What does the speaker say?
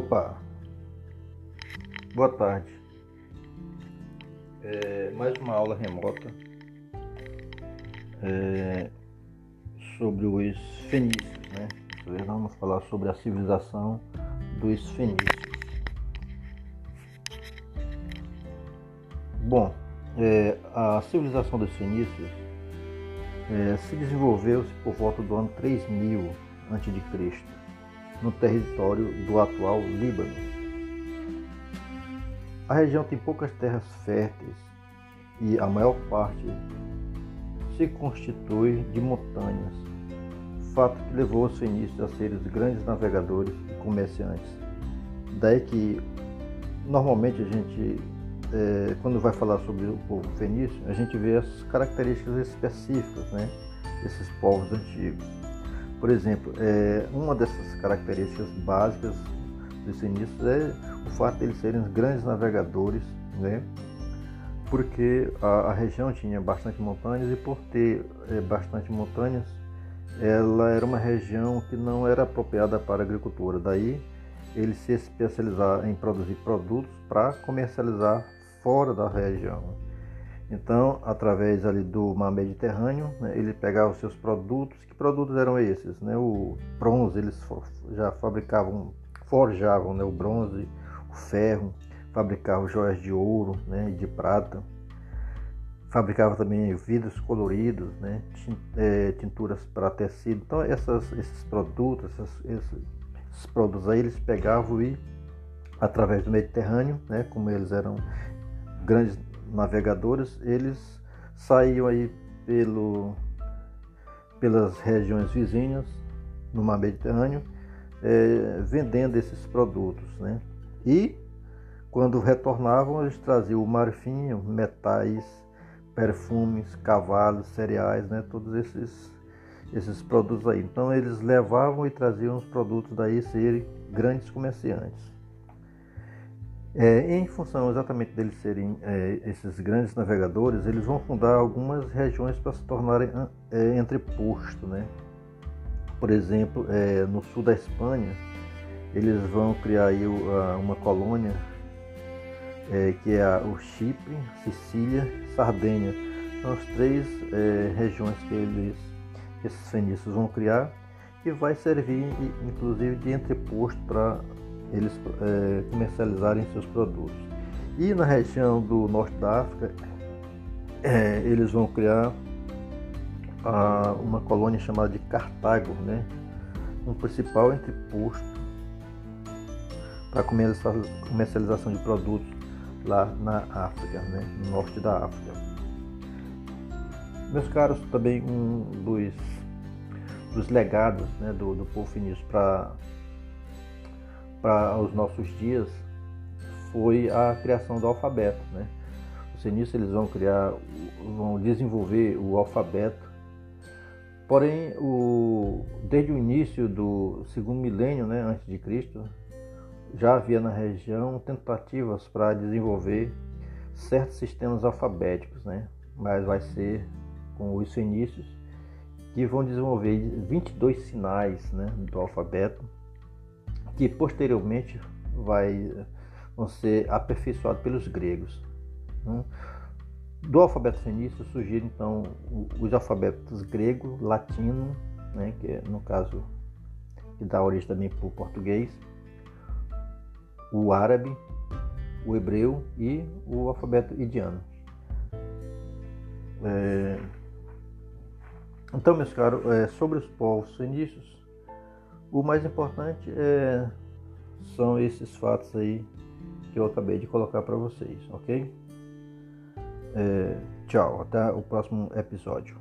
Opa! Boa tarde. É, mais uma aula remota é, sobre os fenícios, né? Hoje vamos falar sobre a civilização dos fenícios. Bom, é, a civilização dos fenícios é, se desenvolveu-se por volta do ano 3000 a.C no território do atual Líbano. A região tem poucas terras férteis e a maior parte se constitui de montanhas, fato que levou os fenícios a serem os grandes navegadores e comerciantes. Daí que normalmente a gente, é, quando vai falar sobre o povo fenício, a gente vê as características específicas né, desses povos antigos. Por exemplo, é, uma dessas características básicas dos sinistros é o fato de eles serem grandes navegadores, né? porque a, a região tinha bastante montanhas e por ter é, bastante montanhas, ela era uma região que não era apropriada para agricultura. Daí eles se especializaram em produzir produtos para comercializar fora da região. Então, através ali do mar Mediterrâneo, né, ele pegava os seus produtos. Que produtos eram esses? Né? O bronze, eles já fabricavam, forjavam né, o bronze, o ferro, fabricavam joias de ouro né, e de prata. Fabricava também vidros coloridos, né, é, tinturas para tecido. Então, essas, esses produtos, essas, esses, produtos aí, eles pegavam e, através do Mediterrâneo, né, como eles eram grandes navegadores, eles saíam aí pelo, pelas regiões vizinhas no mar Mediterrâneo, é, vendendo esses produtos. Né? E quando retornavam, eles traziam o marfim, metais, perfumes, cavalos, cereais, né? todos esses, esses produtos aí. Então eles levavam e traziam os produtos daí serem grandes comerciantes. É, em função exatamente deles serem é, esses grandes navegadores, eles vão fundar algumas regiões para se tornarem é, entreposto. Né? Por exemplo, é, no sul da Espanha, eles vão criar aí uma colônia é, que é o Chipre, Sicília, Sardenha. São as três é, regiões que eles, que esses fenícios vão criar, que vai servir inclusive de entreposto para eles é, comercializarem seus produtos. E na região do norte da África, é, eles vão criar a, uma colônia chamada de Cartago, né? um principal entreposto para comercialização de produtos lá na África, né? no norte da África. Meus caros, também um dos, dos legados né, do, do povo fenício para para os nossos dias foi a criação do alfabeto. Né? Os fenícios eles vão criar, vão desenvolver o alfabeto. Porém, o, desde o início do segundo milênio né, antes de Cristo, já havia na região tentativas para desenvolver certos sistemas alfabéticos, né? mas vai ser com os fenícios que vão desenvolver 22 sinais né, do alfabeto que posteriormente vai, vão ser aperfeiçoados pelos gregos. Né? Do alfabeto fenício surgiram então os alfabetos grego, latino, né, que é, no caso que dá origem também para o português, o árabe, o hebreu e o alfabeto indiano. É... Então, meus caros, é, sobre os povos fenícios, o mais importante é, são esses fatos aí que eu acabei de colocar para vocês, ok? É, tchau, até o próximo episódio.